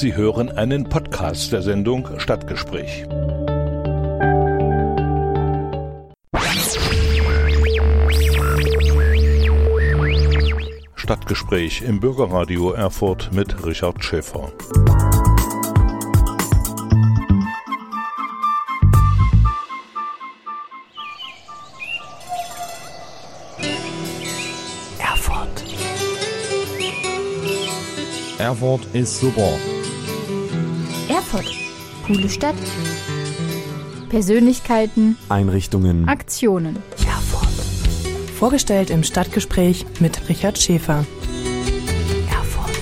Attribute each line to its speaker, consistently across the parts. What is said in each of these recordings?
Speaker 1: Sie hören einen Podcast der Sendung Stadtgespräch. Stadtgespräch im Bürgerradio Erfurt mit Richard Schäfer.
Speaker 2: Erfurt. Erfurt ist super.
Speaker 3: Coole Stadt. Persönlichkeiten.
Speaker 2: Einrichtungen.
Speaker 3: Aktionen.
Speaker 2: Erfurt.
Speaker 4: Vorgestellt im Stadtgespräch mit Richard Schäfer.
Speaker 2: Erfurt.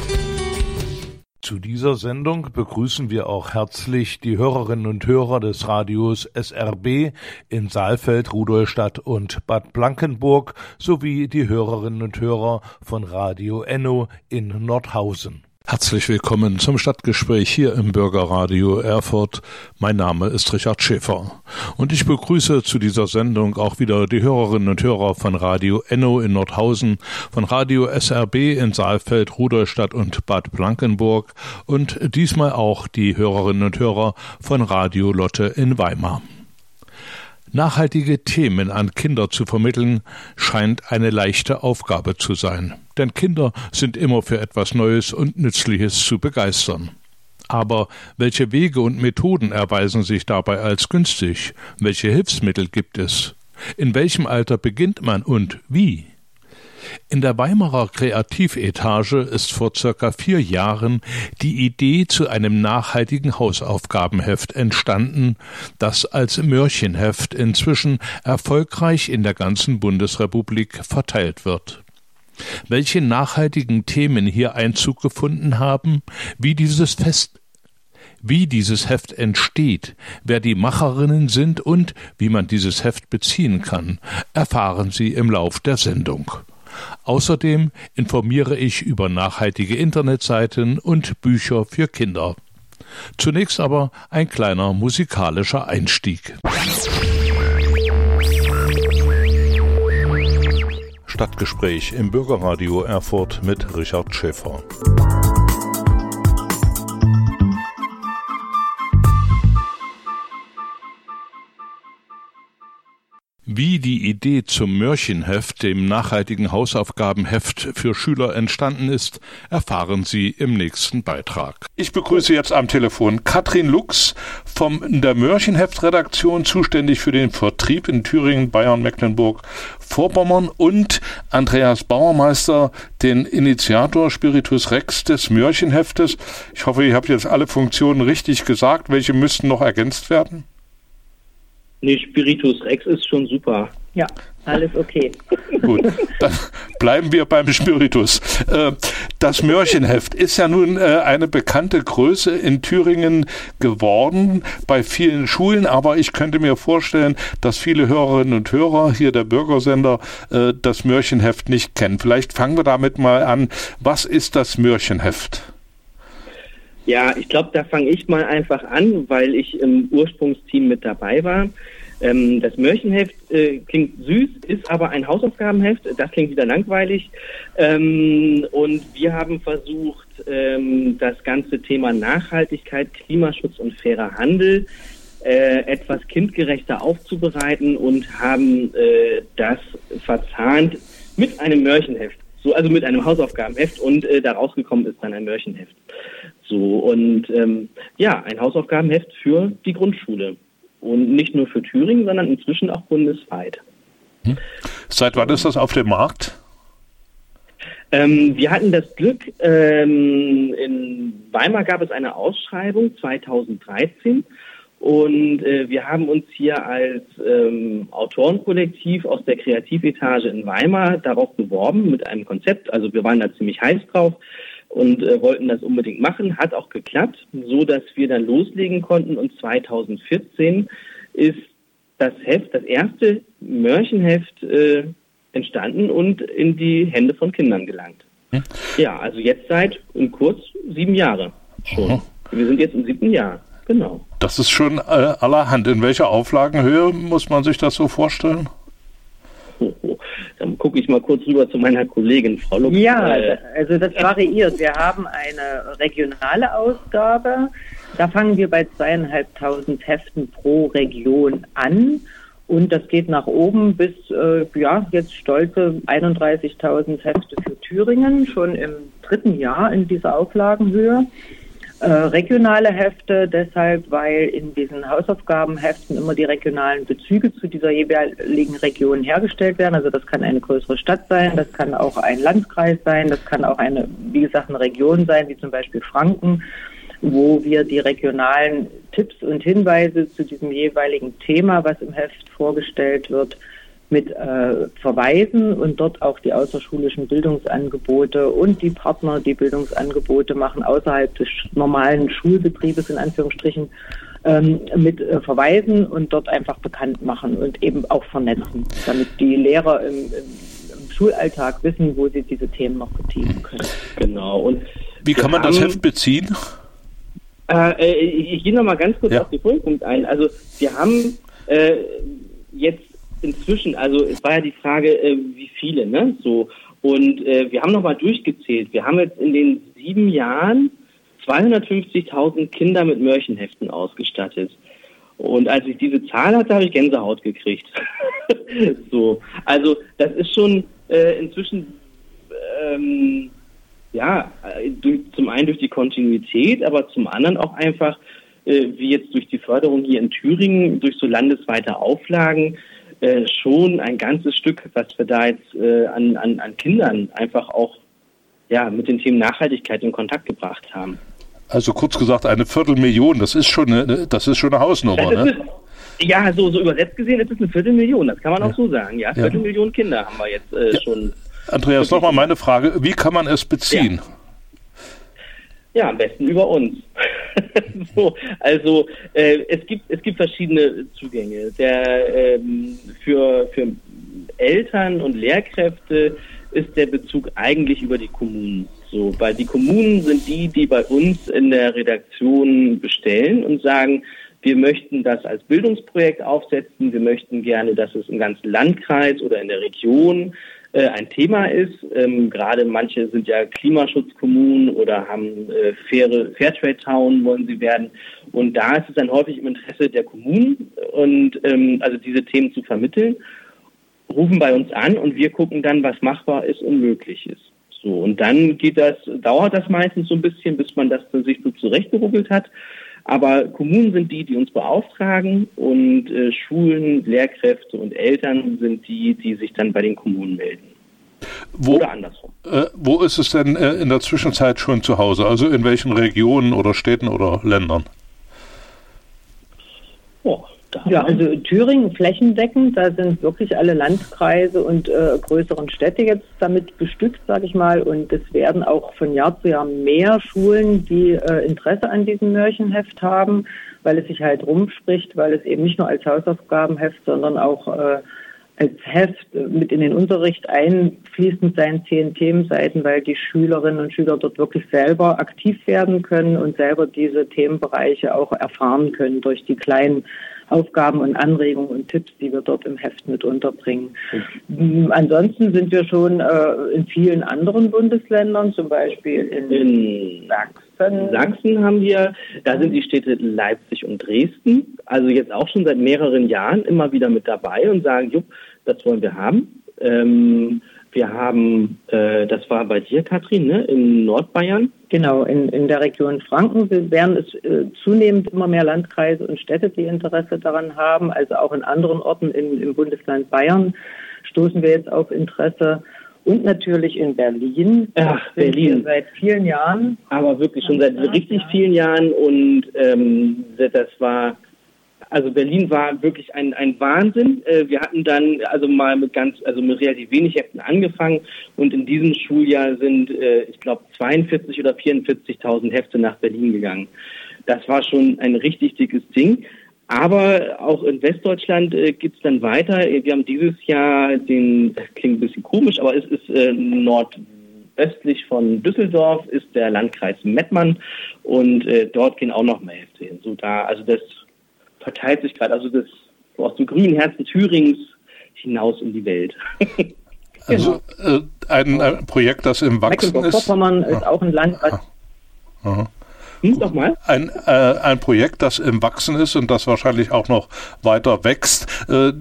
Speaker 1: Zu dieser Sendung begrüßen wir auch herzlich die Hörerinnen und Hörer des Radios SRB in Saalfeld, Rudolstadt und Bad Blankenburg sowie die Hörerinnen und Hörer von Radio Enno in Nordhausen. Herzlich willkommen zum Stadtgespräch hier im Bürgerradio Erfurt. Mein Name ist Richard Schäfer und ich begrüße zu dieser Sendung auch wieder die Hörerinnen und Hörer von Radio Enno in Nordhausen, von Radio SRB in Saalfeld, Rudolstadt und Bad Blankenburg und diesmal auch die Hörerinnen und Hörer von Radio Lotte in Weimar. Nachhaltige Themen an Kinder zu vermitteln, scheint eine leichte Aufgabe zu sein, denn Kinder sind immer für etwas Neues und Nützliches zu begeistern. Aber welche Wege und Methoden erweisen sich dabei als günstig? Welche Hilfsmittel gibt es? In welchem Alter beginnt man und wie? In der Weimarer Kreativetage ist vor circa vier Jahren die Idee zu einem nachhaltigen Hausaufgabenheft entstanden, das als Mörchenheft inzwischen erfolgreich in der ganzen Bundesrepublik verteilt wird. Welche nachhaltigen Themen hier Einzug gefunden haben, wie dieses Fest wie dieses Heft entsteht, wer die Macherinnen sind und wie man dieses Heft beziehen kann, erfahren Sie im Lauf der Sendung. Außerdem informiere ich über nachhaltige Internetseiten und Bücher für Kinder. Zunächst aber ein kleiner musikalischer Einstieg. Stadtgespräch im Bürgerradio Erfurt mit Richard Schäfer. Wie die Idee zum Mörchenheft, dem nachhaltigen Hausaufgabenheft für Schüler entstanden ist, erfahren Sie im nächsten Beitrag. Ich begrüße jetzt am Telefon Katrin Lux von der Mörchenheft-Redaktion, zuständig für den Vertrieb in Thüringen, Bayern, Mecklenburg, Vorpommern und Andreas Bauermeister, den Initiator Spiritus Rex des Mörchenheftes. Ich hoffe, ich habe jetzt alle Funktionen richtig gesagt. Welche müssten noch ergänzt werden?
Speaker 5: Nee, Spiritus Rex ist schon super.
Speaker 6: Ja, alles okay.
Speaker 1: Gut, dann bleiben wir beim Spiritus. Äh, das Mörchenheft ist ja nun äh, eine bekannte Größe in Thüringen geworden bei vielen Schulen, aber ich könnte mir vorstellen, dass viele Hörerinnen und Hörer hier der Bürgersender äh, das Mörchenheft nicht kennen. Vielleicht fangen wir damit mal an. Was ist das Mörchenheft?
Speaker 5: Ja, ich glaube, da fange ich mal einfach an, weil ich im Ursprungsteam mit dabei war. Ähm, das Mörchenheft äh, klingt süß, ist aber ein Hausaufgabenheft. Das klingt wieder langweilig. Ähm, und wir haben versucht, ähm, das ganze Thema Nachhaltigkeit, Klimaschutz und fairer Handel äh, etwas kindgerechter aufzubereiten und haben äh, das verzahnt mit einem Mörchenheft. So, also mit einem Hausaufgabenheft und äh, da rausgekommen ist dann ein Mörchenheft. So, und ähm, ja, ein Hausaufgabenheft für die Grundschule. Und nicht nur für Thüringen, sondern inzwischen auch bundesweit.
Speaker 1: Hm. Seit wann ist das auf dem Markt?
Speaker 5: Ähm, wir hatten das Glück, ähm, in Weimar gab es eine Ausschreibung 2013 und äh, wir haben uns hier als ähm, Autorenkollektiv aus der Kreativetage in Weimar darauf beworben mit einem Konzept. Also wir waren da ziemlich heiß drauf und äh, wollten das unbedingt machen. Hat auch geklappt, so dass wir dann loslegen konnten. Und 2014 ist das Heft, das erste Mörchenheft äh, entstanden und in die Hände von Kindern gelangt. Hm? Ja, also jetzt seit in kurz sieben Jahre schon. Aha. Wir sind jetzt im siebten Jahr. Genau.
Speaker 1: Das ist schon äh, allerhand. In welcher Auflagenhöhe muss man sich das so vorstellen?
Speaker 5: Dann gucke ich mal kurz rüber zu meiner Kollegin Frau Lux.
Speaker 6: Ja, äh, also das variiert. Wir haben eine regionale Ausgabe. Da fangen wir bei zweieinhalbtausend Heften pro Region an. Und das geht nach oben bis, äh, ja, jetzt stolze 31.000 Hefte für Thüringen, schon im dritten Jahr in dieser Auflagenhöhe. Äh, regionale Hefte deshalb, weil in diesen Hausaufgabenheften immer die regionalen Bezüge zu dieser jeweiligen Region hergestellt werden. Also das kann eine größere Stadt sein, das kann auch ein Landkreis sein, das kann auch eine, wie gesagt, eine Region sein, wie zum Beispiel Franken wo wir die regionalen Tipps und Hinweise zu diesem jeweiligen Thema, was im Heft vorgestellt wird, mit äh, verweisen und dort auch die außerschulischen Bildungsangebote und die Partner, die Bildungsangebote machen außerhalb des normalen Schulbetriebes in Anführungsstrichen ähm, mit äh, verweisen und dort einfach bekannt machen und eben auch vernetzen, damit die Lehrer im, im, im Schulalltag wissen, wo sie diese Themen noch vertiefen können.
Speaker 7: Genau. Und wie kann man das Heft beziehen?
Speaker 5: Äh, äh, ich, ich gehe noch mal ganz kurz ja. auf den Punkt ein. Also wir haben äh, jetzt inzwischen, also es war ja die Frage, äh, wie viele, ne? So und äh, wir haben noch mal durchgezählt. Wir haben jetzt in den sieben Jahren 250.000 Kinder mit Mörchenheften ausgestattet. Und als ich diese Zahl hatte, habe ich Gänsehaut gekriegt. so, also das ist schon äh, inzwischen ähm, ja, äh, durch, zum einen durch die Kontinuität, aber zum anderen auch einfach, äh, wie jetzt durch die Förderung hier in Thüringen, durch so landesweite Auflagen, äh, schon ein ganzes Stück, was wir da jetzt äh, an, an, an Kindern einfach auch ja, mit den Themen Nachhaltigkeit in Kontakt gebracht haben.
Speaker 7: Also kurz gesagt, eine Viertelmillion, das ist schon eine, das ist schon eine Hausnummer,
Speaker 5: ja,
Speaker 7: ne?
Speaker 5: Ist, ja, so, so übersetzt gesehen ist es eine Viertelmillion, das kann man ja. auch so sagen. Ja, Viertelmillion Kinder haben wir jetzt äh, schon
Speaker 7: Andreas, nochmal meine Frage. Wie kann man es beziehen?
Speaker 5: Ja, ja am besten über uns. so, also äh, es, gibt, es gibt verschiedene Zugänge. Der, ähm, für, für Eltern und Lehrkräfte ist der Bezug eigentlich über die Kommunen. So, weil die Kommunen sind die, die bei uns in der Redaktion bestellen und sagen, wir möchten das als Bildungsprojekt aufsetzen. Wir möchten gerne, dass es im ganzen Landkreis oder in der Region äh, ein Thema ist. Ähm, gerade manche sind ja Klimaschutzkommunen oder haben äh, faire Fairtrade Town wollen sie werden. Und da ist es dann häufig im Interesse der Kommunen und ähm, also diese Themen zu vermitteln, rufen bei uns an und wir gucken dann, was machbar ist und möglich ist. So, und dann geht das, dauert das meistens so ein bisschen, bis man das sich so zurechtgeruckelt hat. Aber Kommunen sind die, die uns beauftragen und äh, Schulen, Lehrkräfte und Eltern sind die, die sich dann bei den Kommunen melden.
Speaker 7: Wo, oder andersrum. Äh, wo ist es denn äh, in der Zwischenzeit schon zu Hause? Also in welchen Regionen oder Städten oder Ländern?
Speaker 6: Oh, ja, also Thüringen flächendeckend, da sind wirklich alle Landkreise und äh, größeren Städte jetzt damit bestückt, sage ich mal. Und es werden auch von Jahr zu Jahr mehr Schulen, die äh, Interesse an diesem Märchenheft haben, weil es sich halt rumspricht, weil es eben nicht nur als Hausaufgabenheft, sondern auch äh, als Heft mit in den Unterricht einfließt mit seinen zehn Themenseiten, weil die Schülerinnen und Schüler dort wirklich selber aktiv werden können und selber diese Themenbereiche auch erfahren können durch die kleinen Aufgaben und Anregungen und Tipps, die wir dort im Heft mit unterbringen. Mhm. Ansonsten sind wir schon äh, in vielen anderen Bundesländern, zum Beispiel in, in Sachsen.
Speaker 5: Sachsen haben wir, da sind die Städte Leipzig und Dresden, also jetzt auch schon seit mehreren Jahren immer wieder mit dabei und sagen, jupp, das wollen wir haben. Ähm, wir haben, äh, das war bei dir, Katrin, ne, in Nordbayern.
Speaker 6: Genau, in, in der Region Franken werden es äh, zunehmend immer mehr Landkreise und Städte, die Interesse daran haben. Also auch in anderen Orten in, im Bundesland Bayern stoßen wir jetzt auf Interesse. Und natürlich in Berlin.
Speaker 5: Ach, Berlin.
Speaker 6: Seit vielen Jahren.
Speaker 5: Aber wirklich schon seit richtig vielen Jahren. Und ähm, das war also Berlin war wirklich ein, ein Wahnsinn. Äh, wir hatten dann also mal mit ganz, also mit relativ wenig Heften angefangen und in diesem Schuljahr sind, äh, ich glaube, 42 oder 44.000 Hefte nach Berlin gegangen. Das war schon ein richtig dickes Ding. Aber auch in Westdeutschland äh, es dann weiter. Wir haben dieses Jahr den, klingt ein bisschen komisch, aber es ist äh, nordöstlich von Düsseldorf ist der Landkreis Mettmann und äh, dort gehen auch noch mehr Hefte hin. So da, also das verteilt sich gerade, also das aus dem grünen Herzen Thürings hinaus in die Welt.
Speaker 7: Also äh, ein, ein, Projekt, das im Wachsen ist.
Speaker 6: Vorpommern ist auch ein Land, was.
Speaker 7: Aha. Hm, mal. Ein, äh, ein Projekt, das im Wachsen ist und das wahrscheinlich auch noch weiter wächst. Äh,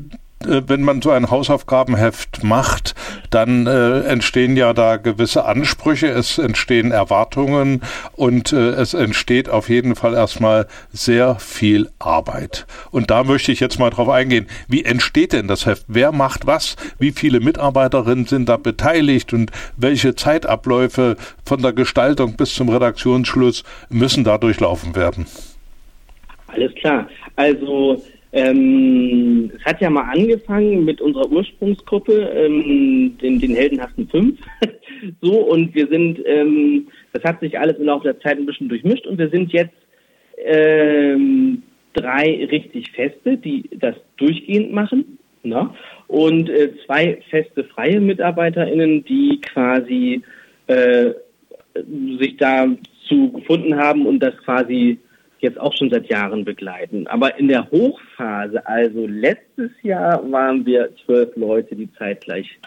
Speaker 7: wenn man so ein Hausaufgabenheft macht, dann äh, entstehen ja da gewisse Ansprüche, es entstehen Erwartungen und äh, es entsteht auf jeden Fall erstmal sehr viel Arbeit. Und da möchte ich jetzt mal drauf eingehen. Wie entsteht denn das Heft? Wer macht was? Wie viele Mitarbeiterinnen sind da beteiligt und welche Zeitabläufe von der Gestaltung bis zum Redaktionsschluss müssen da durchlaufen werden?
Speaker 5: Alles klar. Also ähm, es hat ja mal angefangen mit unserer Ursprungsgruppe, ähm, den, den heldenhaften Fünf. so, und wir sind, ähm, das hat sich alles im Laufe der Zeit ein bisschen durchmischt und wir sind jetzt ähm, drei richtig feste, die das durchgehend machen. Ne? Und äh, zwei feste freie MitarbeiterInnen, die quasi äh, sich dazu gefunden haben und das quasi jetzt auch schon seit Jahren begleiten. Aber in der Hochphase, also letztes Jahr, waren wir zwölf Leute, die zeitgleich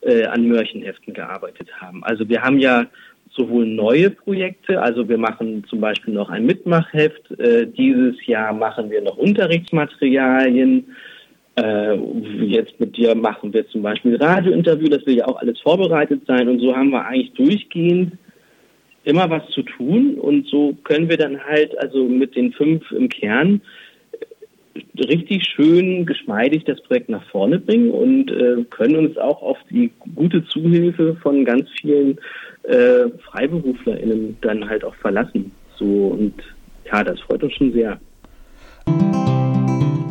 Speaker 5: äh, an Mörchenheften gearbeitet haben. Also wir haben ja sowohl neue Projekte, also wir machen zum Beispiel noch ein Mitmachheft. Äh, dieses Jahr machen wir noch Unterrichtsmaterialien. Äh, jetzt mit dir machen wir zum Beispiel Radiointerview, das will ja auch alles vorbereitet sein. Und so haben wir eigentlich durchgehend immer was zu tun und so können wir dann halt also mit den fünf im Kern richtig schön geschmeidig das Projekt nach vorne bringen und äh, können uns auch auf die gute Zuhilfe von ganz vielen äh, FreiberuflerInnen dann halt auch verlassen. So und ja, das freut uns schon sehr.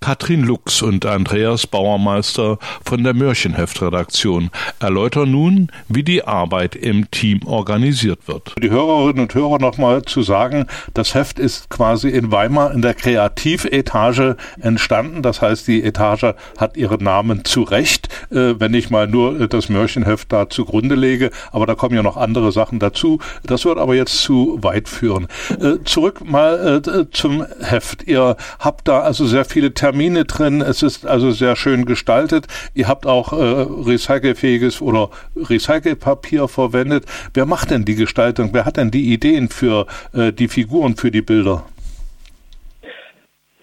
Speaker 7: Katrin Lux und Andreas Bauermeister von der Mörchenheft-Redaktion erläutern nun, wie die Arbeit im Team organisiert wird. Die Hörerinnen und Hörer nochmal zu sagen, das Heft ist quasi in Weimar in der Kreativetage entstanden. Das heißt, die Etage hat ihren Namen zu Recht, äh, wenn ich mal nur das Mörchenheft da zugrunde lege. Aber da kommen ja noch andere Sachen dazu. Das wird aber jetzt zu weit führen. Äh, zurück mal äh, zum Heft. Ihr habt da also sehr viele Termine Termine drin. Es ist also sehr schön gestaltet. Ihr habt auch äh, recycelfähiges oder Recycelpapier verwendet. Wer macht denn die Gestaltung? Wer hat denn die Ideen für äh, die Figuren, für die Bilder?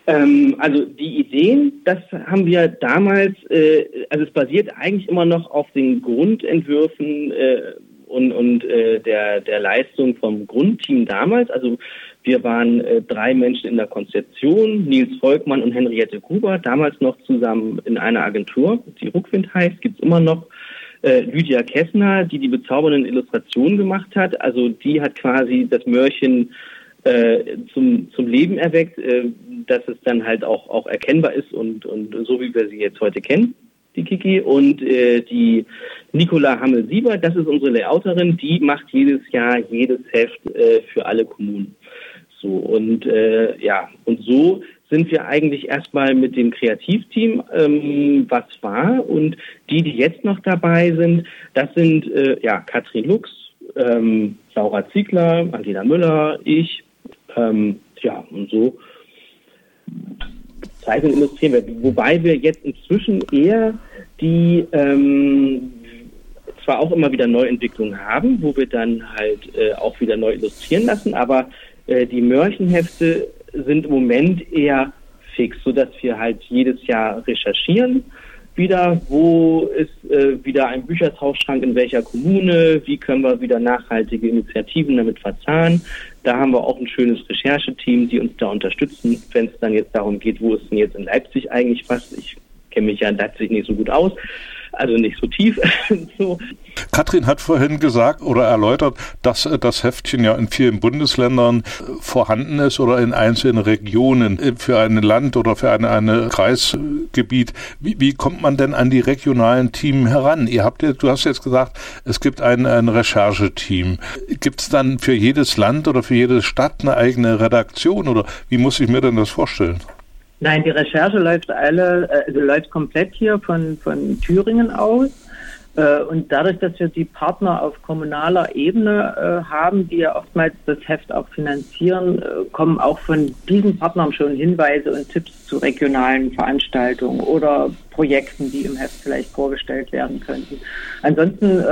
Speaker 5: Ähm, also die Ideen, das haben wir damals, äh, also es basiert eigentlich immer noch auf den Grundentwürfen äh, und, und äh, der, der Leistung vom Grundteam damals. Also wir waren äh, drei Menschen in der Konzeption, Nils Volkmann und Henriette Gruber, damals noch zusammen in einer Agentur, die Ruckwind heißt, gibt's immer noch. Äh, Lydia Kessner, die die bezaubernden Illustrationen gemacht hat, also die hat quasi das Mörchen äh, zum, zum Leben erweckt, äh, dass es dann halt auch, auch erkennbar ist und, und so wie wir sie jetzt heute kennen die Kiki. Und äh, die Nicola Hammel-Sieber, das ist unsere Layouterin, die macht jedes Jahr jedes Heft äh, für alle Kommunen. So, und äh, ja, und so sind wir eigentlich erstmal mit dem Kreativteam, ähm, was war. Und die, die jetzt noch dabei sind, das sind äh, ja Katrin Lux, ähm, Laura Ziegler, Angela Müller, ich, ähm, ja, und so zeichnen. Wobei wir jetzt inzwischen eher die ähm, zwar auch immer wieder Neuentwicklungen haben, wo wir dann halt äh, auch wieder neu illustrieren lassen, aber äh, die Mörchenhefte sind im Moment eher fix, sodass wir halt jedes Jahr recherchieren wieder, wo ist äh, wieder ein Büchertauschschrank in welcher Kommune, wie können wir wieder nachhaltige Initiativen damit verzahnen. Da haben wir auch ein schönes Rechercheteam, die uns da unterstützen, wenn es dann jetzt darum geht, wo ist denn jetzt in Leipzig eigentlich was. Ich kenne mich ja in Leipzig nicht so gut aus. Also nicht so tief. so.
Speaker 7: Katrin hat vorhin gesagt oder erläutert, dass äh, das Heftchen ja in vielen Bundesländern äh, vorhanden ist oder in einzelnen Regionen äh, für ein Land oder für ein eine Kreisgebiet. Wie, wie, kommt man denn an die regionalen Teams heran? Ihr habt du hast jetzt gesagt, es gibt ein, ein Rechercheteam. Gibt es dann für jedes Land oder für jede Stadt eine eigene Redaktion oder wie muss ich mir denn das vorstellen?
Speaker 6: Nein, die Recherche läuft alle, also läuft komplett hier von, von Thüringen aus. Äh, und dadurch, dass wir die Partner auf kommunaler Ebene äh, haben, die ja oftmals das Heft auch finanzieren, kommen auch von diesen Partnern schon Hinweise und Tipps zu regionalen Veranstaltungen oder Projekten, die im Heft vielleicht vorgestellt werden könnten. Ansonsten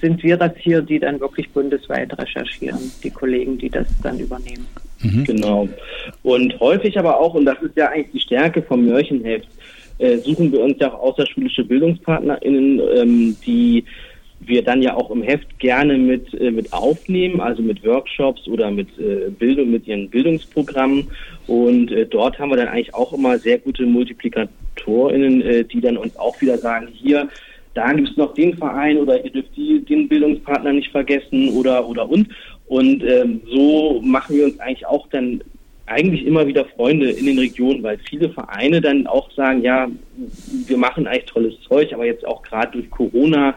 Speaker 6: sind wir das hier, die dann wirklich bundesweit recherchieren, die Kollegen, die das dann übernehmen.
Speaker 5: Mhm. Genau. Und häufig aber auch, und das ist ja eigentlich die Stärke vom Mörchenheft, äh, suchen wir uns ja auch außerschulische BildungspartnerInnen, ähm, die wir dann ja auch im Heft gerne mit, äh, mit aufnehmen, also mit Workshops oder mit äh, Bildung, mit ihren Bildungsprogrammen. Und äh, dort haben wir dann eigentlich auch immer sehr gute MultiplikatorInnen, äh, die dann uns auch wieder sagen, hier, da gibt es noch den Verein oder ihr dürft die, den Bildungspartner nicht vergessen oder oder und. Und ähm, so machen wir uns eigentlich auch dann eigentlich immer wieder Freunde in den Regionen, weil viele Vereine dann auch sagen, ja, wir machen eigentlich tolles Zeug, aber jetzt auch gerade durch Corona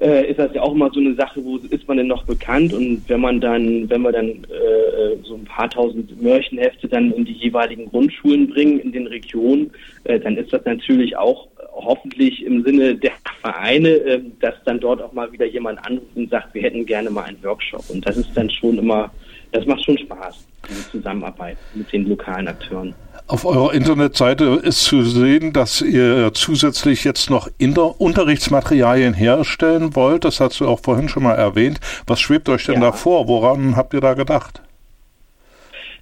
Speaker 5: äh, ist das ja auch immer so eine Sache, wo ist man denn noch bekannt? Und wenn man dann, wenn wir dann äh, so ein paar tausend Märchenhefte dann in die jeweiligen Grundschulen bringen in den Regionen, äh, dann ist das natürlich auch hoffentlich im Sinne der Vereine, äh, dass dann dort auch mal wieder jemand anruft und sagt, wir hätten gerne mal einen Workshop und das ist dann schon immer, das macht schon Spaß, diese Zusammenarbeit mit den lokalen Akteuren.
Speaker 7: Auf eurer Internetseite ist zu sehen, dass ihr zusätzlich jetzt noch Inter Unterrichtsmaterialien herstellen wollt. Das hast du auch vorhin schon mal erwähnt. Was schwebt euch denn ja. da vor? Woran habt ihr da gedacht?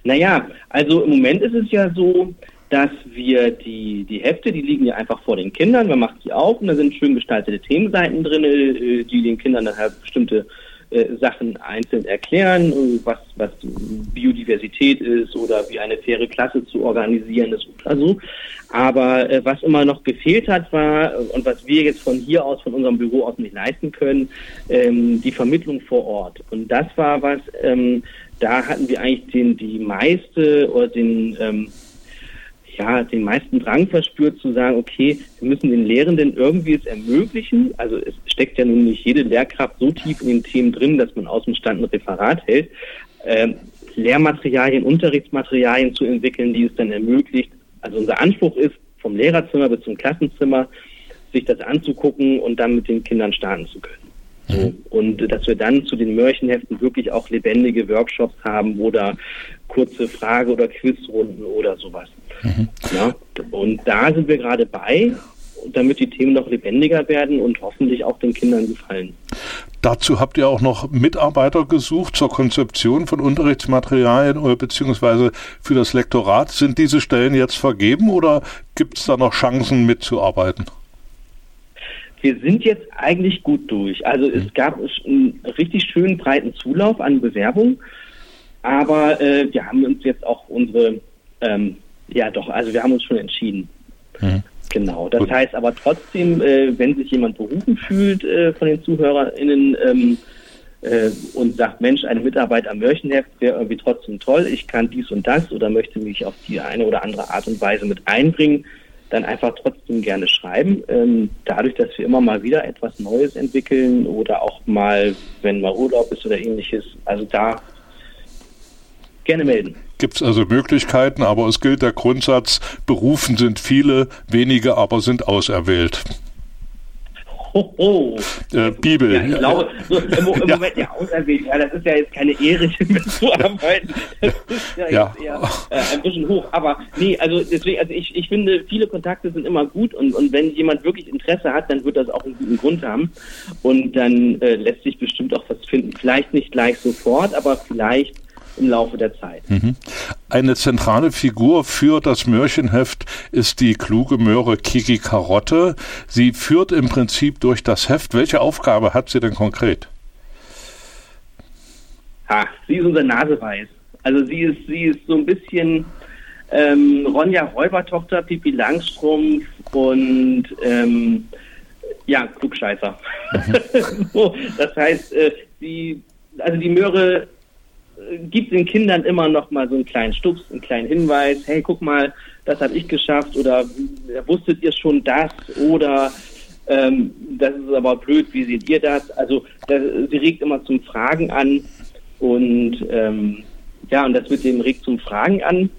Speaker 5: Naja, also im Moment ist es ja so, dass wir die, die Hefte, die liegen ja einfach vor den Kindern, man macht sie auf und da sind schön gestaltete Themenseiten drin, äh, die den Kindern dann halt bestimmte äh, Sachen einzeln erklären, was, was Biodiversität ist oder wie eine faire Klasse zu organisieren ist oder so. Aber äh, was immer noch gefehlt hat, war, und was wir jetzt von hier aus, von unserem Büro aus nicht leisten können, ähm, die Vermittlung vor Ort. Und das war was, ähm, da hatten wir eigentlich den, die meiste oder den, ähm, ja, den meisten Drang verspürt zu sagen, okay, wir müssen den Lehrenden irgendwie es ermöglichen. Also es steckt ja nun nicht jede Lehrkraft so tief in den Themen drin, dass man aus dem Stand ein Referat hält. Ähm, Lehrmaterialien, Unterrichtsmaterialien zu entwickeln, die es dann ermöglicht. Also unser Anspruch ist, vom Lehrerzimmer bis zum Klassenzimmer sich das anzugucken und dann mit den Kindern starten zu können. Mhm. Und dass wir dann zu den Märchenheften wirklich auch lebendige Workshops haben oder kurze Frage- oder Quizrunden oder sowas. Mhm. Ja, und da sind wir gerade bei, damit die Themen noch lebendiger werden und hoffentlich auch den Kindern gefallen.
Speaker 7: Dazu habt ihr auch noch Mitarbeiter gesucht zur Konzeption von Unterrichtsmaterialien oder beziehungsweise für das Lektorat. Sind diese Stellen jetzt vergeben oder gibt es da noch Chancen mitzuarbeiten?
Speaker 5: Wir sind jetzt eigentlich gut durch. Also es mhm. gab einen richtig schönen breiten Zulauf an Bewerbungen, aber äh, wir haben uns jetzt auch unsere ähm, ja, doch. Also wir haben uns schon entschieden. Mhm. Genau. Das Gut. heißt aber trotzdem, äh, wenn sich jemand berufen fühlt äh, von den ZuhörerInnen ähm, äh, und sagt, Mensch, eine Mitarbeit am Mörchenheft wäre irgendwie trotzdem toll, ich kann dies und das oder möchte mich auf die eine oder andere Art und Weise mit einbringen, dann einfach trotzdem gerne schreiben. Ähm, dadurch, dass wir immer mal wieder etwas Neues entwickeln oder auch mal, wenn mal Urlaub ist oder ähnliches, also da gerne melden
Speaker 7: gibt es also Möglichkeiten, aber es gilt der Grundsatz, berufen sind viele, wenige aber sind auserwählt.
Speaker 5: Hoho.
Speaker 7: Äh, Bibel.
Speaker 5: Ja, ich glaube, so, im, im ja. Moment ja auserwählt, ja, das ist ja jetzt keine Ehre, mitzuarbeiten. Das ist ja, ja. eher äh, ein bisschen hoch. Aber nee, also deswegen, also ich, ich finde, viele Kontakte sind immer gut und, und wenn jemand wirklich Interesse hat, dann wird das auch einen guten Grund haben. Und dann äh, lässt sich bestimmt auch was finden. Vielleicht nicht gleich sofort, aber vielleicht im Laufe der Zeit. Mhm.
Speaker 7: Eine zentrale Figur für das Märchenheft ist die kluge Möhre Kiki Karotte. Sie führt im Prinzip durch das Heft. Welche Aufgabe hat sie denn konkret?
Speaker 5: Ha, sie ist unser Naseweiß. Also sie ist, sie ist so ein bisschen ähm, Ronja Räubertochter, Pipi Langstrumpf und ähm, Ja, Klugscheißer. so, das heißt, äh, die, also die Möhre gibt den Kindern immer noch mal so einen kleinen Stups, einen kleinen Hinweis, hey, guck mal, das habe ich geschafft oder wusstet ihr schon das oder ähm, das ist aber blöd, wie seht ihr das? Also das, sie regt immer zum Fragen an und ähm, ja, und das mit dem regt zum Fragen an,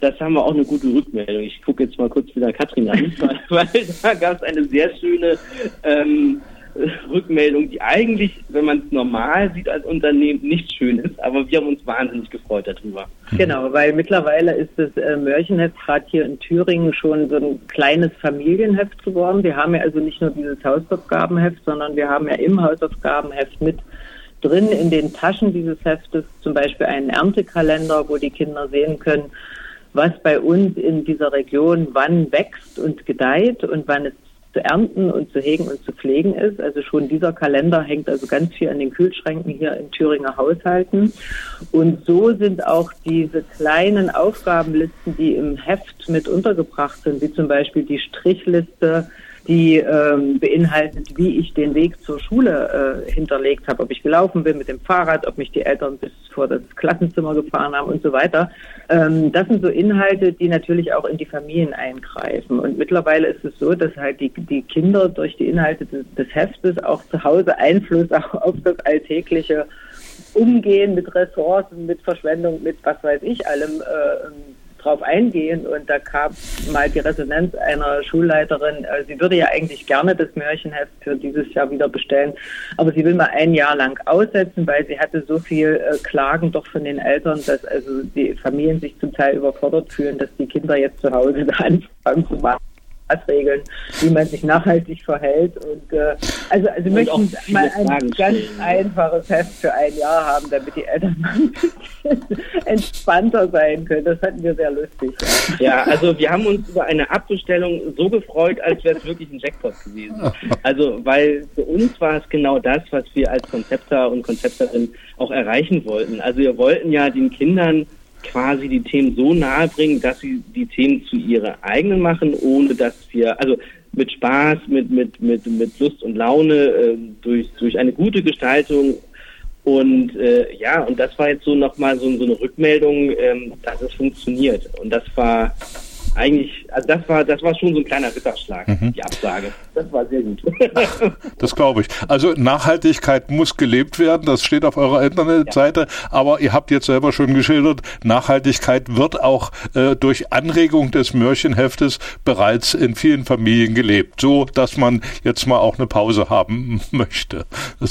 Speaker 5: das haben wir auch eine gute Rückmeldung. Ich gucke jetzt mal kurz wieder Katrin an, weil, weil da gab es eine sehr schöne ähm, Rückmeldung, die eigentlich, wenn man es normal sieht als Unternehmen, nicht schön ist, aber wir haben uns wahnsinnig gefreut darüber.
Speaker 6: Genau, weil mittlerweile ist das äh, Mörchenheft gerade hier in Thüringen schon so ein kleines Familienheft geworden. Wir haben ja also nicht nur dieses Hausaufgabenheft, sondern wir haben ja im Hausaufgabenheft mit drin in den Taschen dieses Heftes zum Beispiel einen Erntekalender, wo die Kinder sehen können, was bei uns in dieser Region wann wächst und gedeiht und wann es zu ernten und zu hegen und zu pflegen ist. Also schon dieser Kalender hängt also ganz viel an den Kühlschränken hier in Thüringer Haushalten. Und so sind auch diese kleinen Aufgabenlisten, die im Heft mit untergebracht sind, wie zum Beispiel die Strichliste, die ähm, beinhaltet, wie ich den Weg zur Schule äh, hinterlegt habe, ob ich gelaufen bin mit dem Fahrrad, ob mich die Eltern bis vor das Klassenzimmer gefahren haben und so weiter. Ähm, das sind so Inhalte, die natürlich auch in die Familien eingreifen. Und mittlerweile ist es so, dass halt die, die Kinder durch die Inhalte des, des Heftes auch zu Hause Einfluss auf das alltägliche Umgehen mit Ressourcen, mit Verschwendung, mit was weiß ich allem äh, drauf eingehen. Und da kam mal die Resonanz einer Schulleiterin, äh, sie würde ja eigentlich gerne das Märchenheft für dieses Jahr wieder bestellen, aber sie will mal ein Jahr lang aussetzen, weil sie hatte so viel äh, Klagen doch von den Eltern, dass also die Familien sich zum Teil überfordert fühlen, dass die Kinder jetzt zu Hause da anfangen zu machen. Regeln, wie man sich nachhaltig verhält. Und äh, also, also und möchten mal ein Fragen ganz stellen. einfaches Heft für ein Jahr haben, damit die Eltern mal ein bisschen entspannter sein können. Das fanden wir sehr lustig.
Speaker 5: Ja. ja, also wir haben uns über eine Abbestellung so gefreut, als wäre es wirklich ein Jackpot gewesen. Also weil für uns war es genau das, was wir als Konzepter und Konzepterin auch erreichen wollten. Also wir wollten ja den Kindern quasi die Themen so nahe bringen, dass sie die Themen zu ihrer eigenen machen, ohne dass wir, also mit Spaß, mit, mit, mit, mit Lust und Laune, äh, durch, durch eine gute Gestaltung. Und äh, ja, und das war jetzt so nochmal so, so eine Rückmeldung, ähm, dass es funktioniert. Und das war eigentlich, also das war, das war schon so ein kleiner Ritterschlag, mhm. die Absage. Das war sehr gut.
Speaker 7: das glaube ich. Also Nachhaltigkeit muss gelebt werden, das steht auf eurer Internetseite, ja. aber ihr habt jetzt selber schon geschildert, Nachhaltigkeit wird auch äh, durch Anregung des Märchenheftes bereits in vielen Familien gelebt, so dass man jetzt mal auch eine Pause haben möchte. Das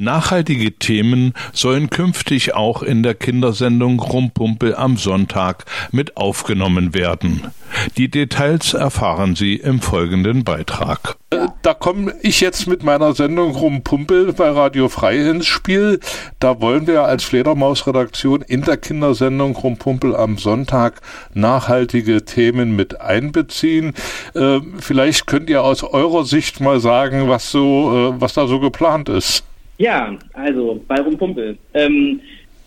Speaker 7: Nachhaltige Themen sollen künftig auch in der Kindersendung Rumpumpel am Sonntag mit aufgenommen werden. Die Details erfahren Sie im folgenden Beitrag. Da komme ich jetzt mit meiner Sendung Rumpumpel bei Radio Frei ins Spiel. Da wollen wir als Fledermaus-Redaktion in der Kindersendung Rumpumpel am Sonntag nachhaltige Themen mit einbeziehen. Äh, vielleicht könnt ihr aus eurer Sicht mal sagen, was so, äh, was da so geplant ist.
Speaker 5: Ja, also bei Rumpumpel. Ähm,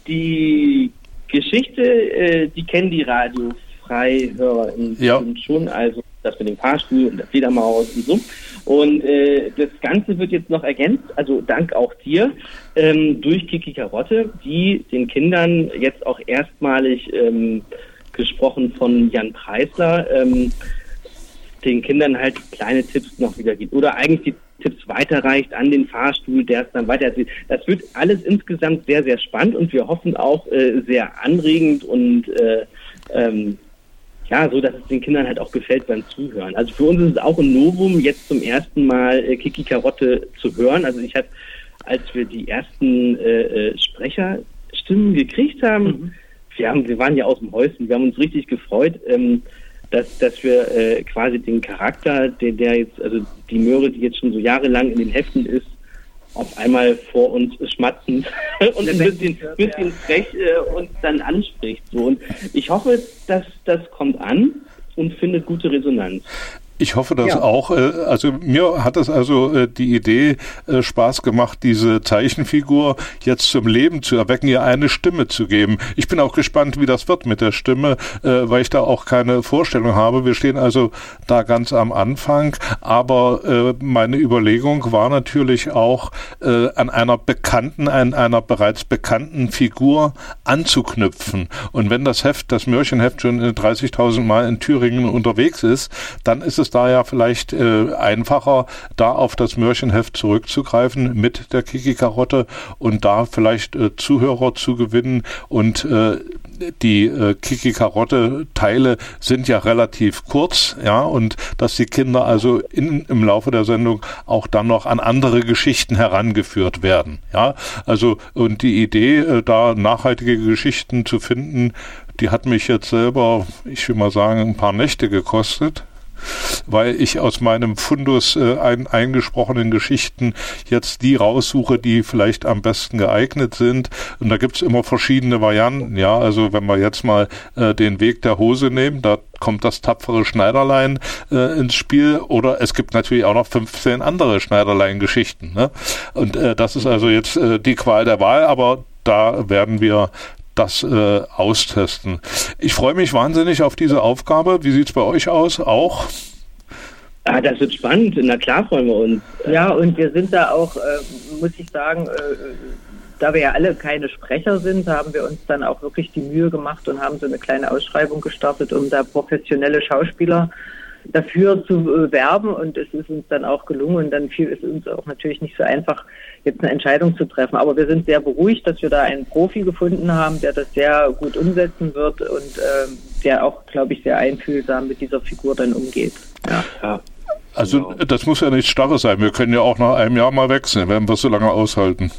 Speaker 5: die Geschichte, äh, die kennen die Radiofreihörer ja. schon, also das mit dem Fahrstuhl und der Fledermaus und so. Und äh, das Ganze wird jetzt noch ergänzt, also dank auch dir, ähm, durch Kiki Karotte, die den Kindern jetzt auch erstmalig ähm, gesprochen von Jan Preisler, ähm, den Kindern halt kleine Tipps noch wieder gibt. Oder eigentlich die Tipps weiterreicht an den Fahrstuhl, der es dann weitererzählt. Das wird alles insgesamt sehr, sehr spannend und wir hoffen auch äh, sehr anregend und äh, ähm, ja, so dass es den Kindern halt auch gefällt beim Zuhören. Also für uns ist es auch ein Novum, jetzt zum ersten Mal äh, Kiki Karotte zu hören. Also ich habe, als wir die ersten äh, äh, Sprecherstimmen gekriegt haben, mhm. wir haben, wir waren ja aus dem Häuschen, wir haben uns richtig gefreut. Ähm, dass, dass wir äh, quasi den Charakter, der, der jetzt, also die Möhre, die jetzt schon so jahrelang in den Heften ist, auf einmal vor uns schmatzend und ein bisschen, bisschen frech äh, uns dann anspricht. So. Und ich hoffe, dass das kommt an und findet gute Resonanz.
Speaker 7: Ich hoffe das ja. auch. Äh, also mir hat es also äh, die Idee äh, Spaß gemacht, diese Zeichenfigur jetzt zum Leben zu erwecken, ihr eine Stimme zu geben. Ich bin auch gespannt, wie das wird mit der Stimme, weil ich da auch keine Vorstellung habe. Wir stehen also da ganz am Anfang, aber meine Überlegung war natürlich auch an einer bekannten, an einer bereits bekannten Figur anzuknüpfen. Und wenn das Heft, das Märchenheft schon 30.000 Mal in Thüringen unterwegs ist, dann ist es daher vielleicht äh, einfacher, da auf das Märchenheft zurückzugreifen mit der Kiki-Karotte und da vielleicht äh, Zuhörer zu gewinnen und äh, die äh, Kiki-Karotte-Teile sind ja relativ kurz, ja, und dass die Kinder also in, im Laufe der Sendung auch dann noch an andere Geschichten herangeführt werden, ja. Also, und die Idee, äh, da nachhaltige Geschichten zu finden, die hat mich jetzt selber, ich will mal sagen, ein paar Nächte gekostet weil ich aus meinem Fundus äh, ein, eingesprochenen Geschichten jetzt die raussuche, die vielleicht am besten geeignet sind. Und da gibt's immer verschiedene Varianten. Ja, also wenn wir jetzt mal äh, den Weg der Hose nehmen, da kommt das tapfere Schneiderlein äh, ins Spiel oder es gibt natürlich auch noch 15 andere Schneiderlein-Geschichten. Ne? Und äh, das ist also jetzt äh, die Qual der Wahl, aber da werden wir das äh, austesten. Ich freue mich wahnsinnig auf diese Aufgabe. Wie sieht es bei euch aus? Auch?
Speaker 5: Ah, das wird spannend. Na klar freuen wir uns.
Speaker 6: Ja, und wir sind da auch, äh, muss ich sagen, äh, da wir ja alle keine Sprecher sind, haben wir uns dann auch wirklich die Mühe gemacht und haben so eine kleine Ausschreibung gestartet, um da professionelle Schauspieler dafür zu äh, werben und es ist uns dann auch gelungen und dann fiel es uns auch natürlich nicht so einfach, jetzt eine Entscheidung zu treffen. Aber wir sind sehr beruhigt, dass wir da einen Profi gefunden haben, der das sehr gut umsetzen wird und äh, der auch, glaube ich, sehr einfühlsam mit dieser Figur dann umgeht. Ja. ja.
Speaker 7: Also genau. das muss ja nicht starre sein. Wir können ja auch nach einem Jahr mal wechseln, wenn wir so lange aushalten.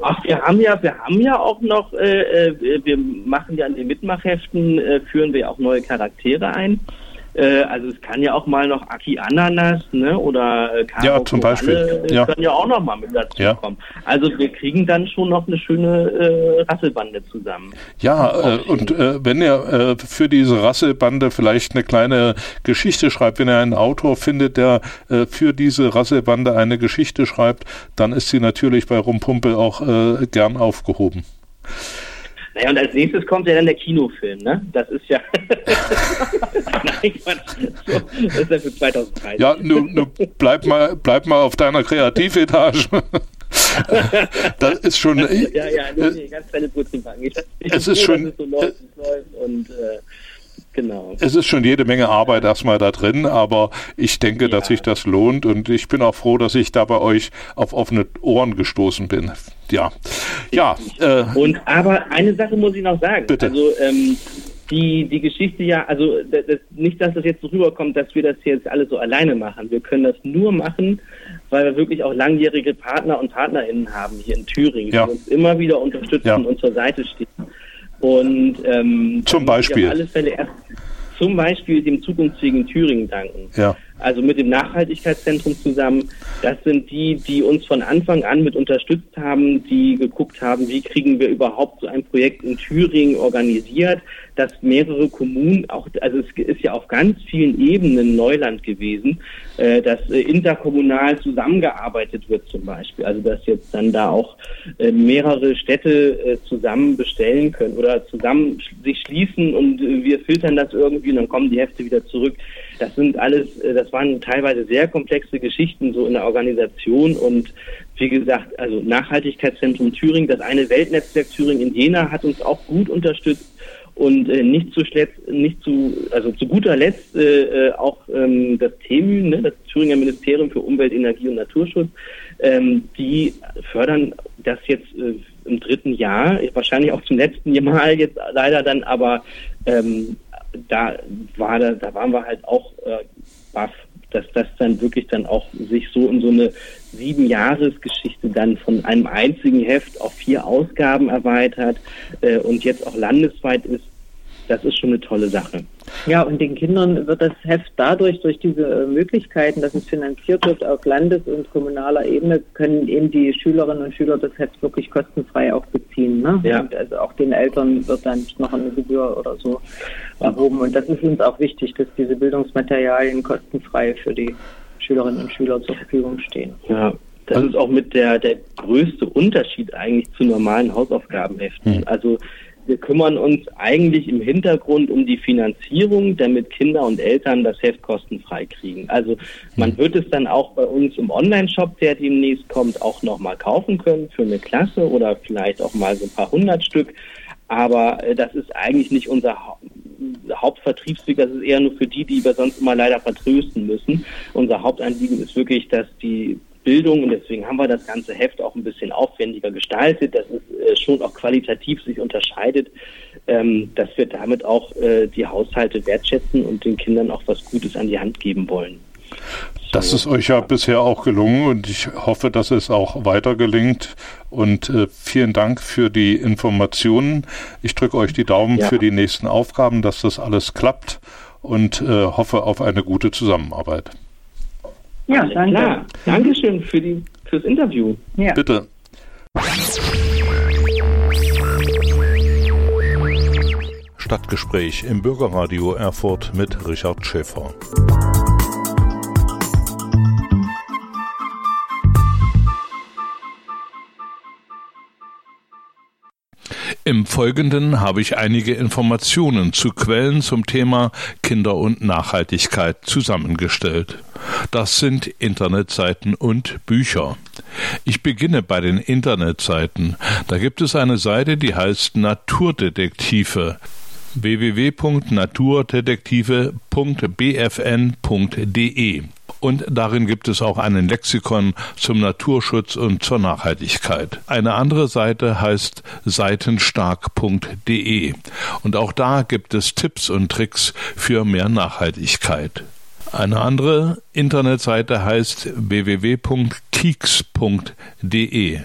Speaker 5: Ach, wir haben ja, wir haben ja auch noch, äh, äh wir machen ja an den Mitmachheften, äh, führen wir auch neue Charaktere ein. Äh, also es kann ja auch mal noch Aki Ananas ne, oder äh,
Speaker 7: Caro Ja, zum Beispiel.
Speaker 5: Äh, ja. können ja auch noch mal mit dazu ja. kommen. Also wir kriegen dann schon noch eine schöne äh, Rasselbande zusammen.
Speaker 7: Ja, äh, und äh, wenn ihr für diese Rasselbande vielleicht eine kleine Geschichte schreibt, wenn ihr einen Autor findet, der für diese Rasselbande eine Geschichte schreibt, dann ist sie natürlich bei Rumpumpel auch gern aufgehoben.
Speaker 5: Naja, und als nächstes kommt ja dann der Kinofilm, ne? Das ist ja. Nein, so, das ist ja für 2030.
Speaker 7: Ja, nur, nur bleib, mal, bleib mal auf deiner Kreativetage. das ist schon. ja, ja, nee, nee, ganz kleine Brötchenbacken. Ich, ich es ist schon. So läuft, es läuft und. Äh, Genau. Es ist schon jede Menge Arbeit erstmal da drin, aber ich denke, ja. dass sich das lohnt und ich bin auch froh, dass ich da bei euch auf offene Ohren gestoßen bin. Ja. Ja.
Speaker 5: Äh, und aber eine Sache muss ich noch sagen. Bitte. Also ähm, die, die Geschichte ja, also das, nicht, dass das jetzt so rüberkommt, dass wir das jetzt alle so alleine machen. Wir können das nur machen, weil wir wirklich auch langjährige Partner und PartnerInnen haben hier in Thüringen, ja. die uns immer wieder unterstützen ja. und zur Seite stehen. Und ähm,
Speaker 7: zum Beispiel.
Speaker 5: Auf alle Fälle erst zum Beispiel dem zukunftsfähigen Thüringen danken.
Speaker 7: Ja.
Speaker 5: Also mit dem Nachhaltigkeitszentrum zusammen. Das sind die, die uns von Anfang an mit unterstützt haben, die geguckt haben, wie kriegen wir überhaupt so ein Projekt in Thüringen organisiert, dass mehrere Kommunen, auch, also es ist ja auf ganz vielen Ebenen Neuland gewesen, äh, dass äh, interkommunal zusammengearbeitet wird zum Beispiel. Also dass jetzt dann da auch äh, mehrere Städte äh, zusammen bestellen können oder zusammen sich schließen und äh, wir filtern das irgendwie und dann kommen die Hefte wieder zurück. Das sind alles, äh, das waren teilweise sehr komplexe Geschichten so in der Organisation und wie gesagt, also Nachhaltigkeitszentrum Thüringen, das eine Weltnetzwerk Thüringen in Jena hat uns auch gut unterstützt und äh, nicht zu nicht zu, also zu guter Letzt äh, äh, auch ähm, das TEMÜ, ne, das Thüringer Ministerium für Umwelt, Energie und Naturschutz, ähm, die fördern das jetzt äh, im dritten Jahr, wahrscheinlich auch zum letzten Mal jetzt leider dann, aber ähm, da war da, da waren wir halt auch äh, baff, dass das dann wirklich dann auch sich so in so eine sieben Jahresgeschichte dann von einem einzigen Heft auf vier Ausgaben erweitert äh, und jetzt auch landesweit ist. Das ist schon eine tolle Sache.
Speaker 6: Ja, und den Kindern wird das Heft dadurch, durch diese äh, Möglichkeiten, dass es finanziert wird auf Landes- und kommunaler Ebene, können eben die Schülerinnen und Schüler das Heft wirklich kostenfrei auch beziehen. Ne? Ja. Und also auch den Eltern wird dann noch eine Gebühr oder so erhoben. Und das ist uns auch wichtig, dass diese Bildungsmaterialien kostenfrei für die Schülerinnen und Schüler zur Verfügung stehen.
Speaker 5: Ja, das ist auch mit der, der größte Unterschied eigentlich zu normalen Hausaufgabenheften. Mhm. Also wir kümmern uns eigentlich im Hintergrund um die Finanzierung, damit Kinder und Eltern das Heft kostenfrei kriegen. Also man wird es dann auch bei uns im Online-Shop, der demnächst kommt, auch nochmal kaufen können für eine Klasse oder vielleicht auch mal so ein paar hundert Stück. Aber äh, das ist eigentlich nicht unser Hauptvertriebsweg, das ist eher nur für die, die wir sonst immer leider vertrösten müssen. Unser Hauptanliegen ist wirklich, dass die Bildung und deswegen haben wir das ganze Heft auch ein bisschen aufwendiger gestaltet, dass es äh, schon auch qualitativ sich unterscheidet, ähm, dass wir damit auch äh, die Haushalte wertschätzen und den Kindern auch was Gutes an die Hand geben wollen.
Speaker 1: Das ist euch ja bisher auch gelungen und ich hoffe, dass es auch weiter gelingt. Und äh, vielen Dank für die Informationen. Ich drücke euch die Daumen ja. für die nächsten Aufgaben, dass das alles klappt und äh, hoffe auf eine gute Zusammenarbeit.
Speaker 5: Ja, Alles danke. Klar. Dankeschön für die, fürs Interview.
Speaker 1: Ja. Bitte. Stadtgespräch im Bürgerradio Erfurt mit Richard Schäfer. Im Folgenden habe ich einige Informationen zu Quellen zum Thema Kinder und Nachhaltigkeit zusammengestellt. Das sind Internetseiten und Bücher. Ich beginne bei den Internetseiten. Da gibt es eine Seite, die heißt Naturdetektive www.naturdetektive.bfn.de und darin gibt es auch einen Lexikon zum Naturschutz und zur Nachhaltigkeit. Eine andere Seite heißt seitenstark.de und auch da gibt es Tipps und Tricks für mehr Nachhaltigkeit. Eine andere Internetseite heißt www.kieks.de.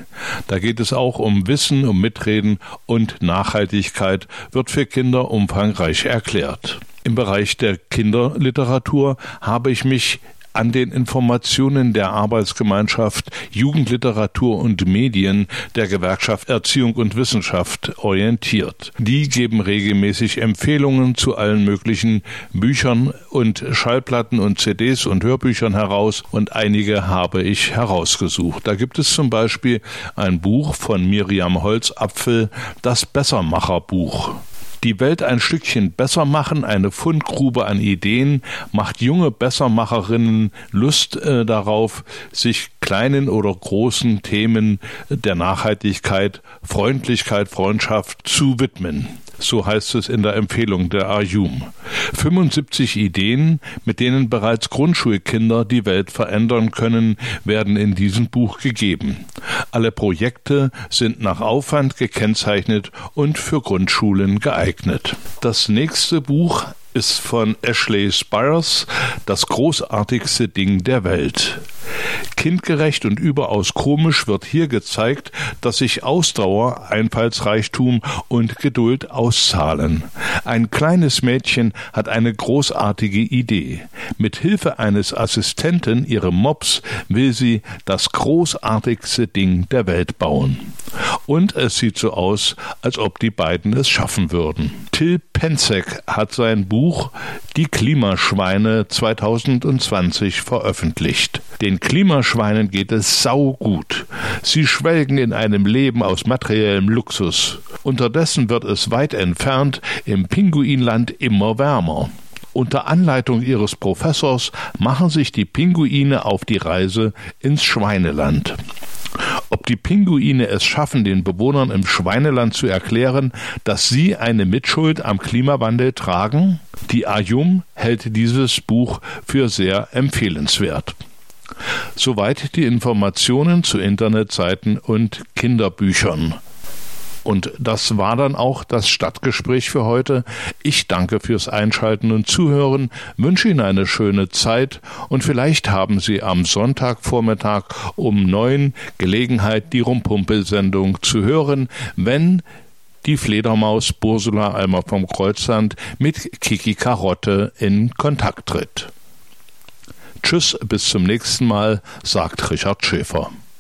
Speaker 1: Da geht es auch um Wissen, um Mitreden und Nachhaltigkeit, wird für Kinder umfangreich erklärt. Im Bereich der Kinderliteratur habe ich mich an den Informationen der Arbeitsgemeinschaft Jugendliteratur und Medien der Gewerkschaft Erziehung und Wissenschaft orientiert. Die geben regelmäßig Empfehlungen zu allen möglichen Büchern und Schallplatten und CDs und Hörbüchern heraus und einige habe ich herausgesucht. Da gibt es zum Beispiel ein Buch von Miriam Holzapfel, das Bessermacherbuch die Welt ein Stückchen besser machen, eine Fundgrube an Ideen, macht junge Bessermacherinnen Lust äh, darauf, sich kleinen oder großen Themen der Nachhaltigkeit, Freundlichkeit, Freundschaft zu widmen. So heißt es in der Empfehlung der AJUM. 75 Ideen, mit denen bereits Grundschulkinder die Welt verändern können, werden in diesem Buch gegeben. Alle Projekte sind nach Aufwand gekennzeichnet und für Grundschulen geeignet. Das nächste Buch ist von Ashley Spires das großartigste Ding der Welt. Kindgerecht und überaus komisch wird hier gezeigt, dass sich Ausdauer, Einfallsreichtum und Geduld auszahlen. Ein kleines Mädchen hat eine großartige Idee. Mit Hilfe eines Assistenten, ihrem Mops, will sie das großartigste Ding der Welt bauen. Und es sieht so aus, als ob die beiden es schaffen würden. Till Penzek hat sein Buch Die Klimaschweine 2020 veröffentlicht. Den Klimaschweinen geht es saugut. Sie schwelgen in einem Leben aus materiellem Luxus. Unterdessen wird es weit entfernt im Pinguinland immer wärmer. Unter Anleitung ihres Professors machen sich die Pinguine auf die Reise ins Schweineland. Ob die Pinguine es schaffen, den Bewohnern im Schweineland zu erklären, dass sie eine Mitschuld am Klimawandel tragen? Die AJUM hält dieses Buch für sehr empfehlenswert. Soweit die Informationen zu Internetseiten und Kinderbüchern. Und das war dann auch das Stadtgespräch für heute. Ich danke fürs Einschalten und Zuhören, wünsche Ihnen eine schöne Zeit und vielleicht haben Sie am Sonntagvormittag um neun Gelegenheit, die Rumpumpelsendung zu hören, wenn die Fledermaus Ursula Almer vom Kreuzland mit Kiki Karotte in Kontakt tritt. Tschüss, bis zum nächsten Mal, sagt Richard Schäfer.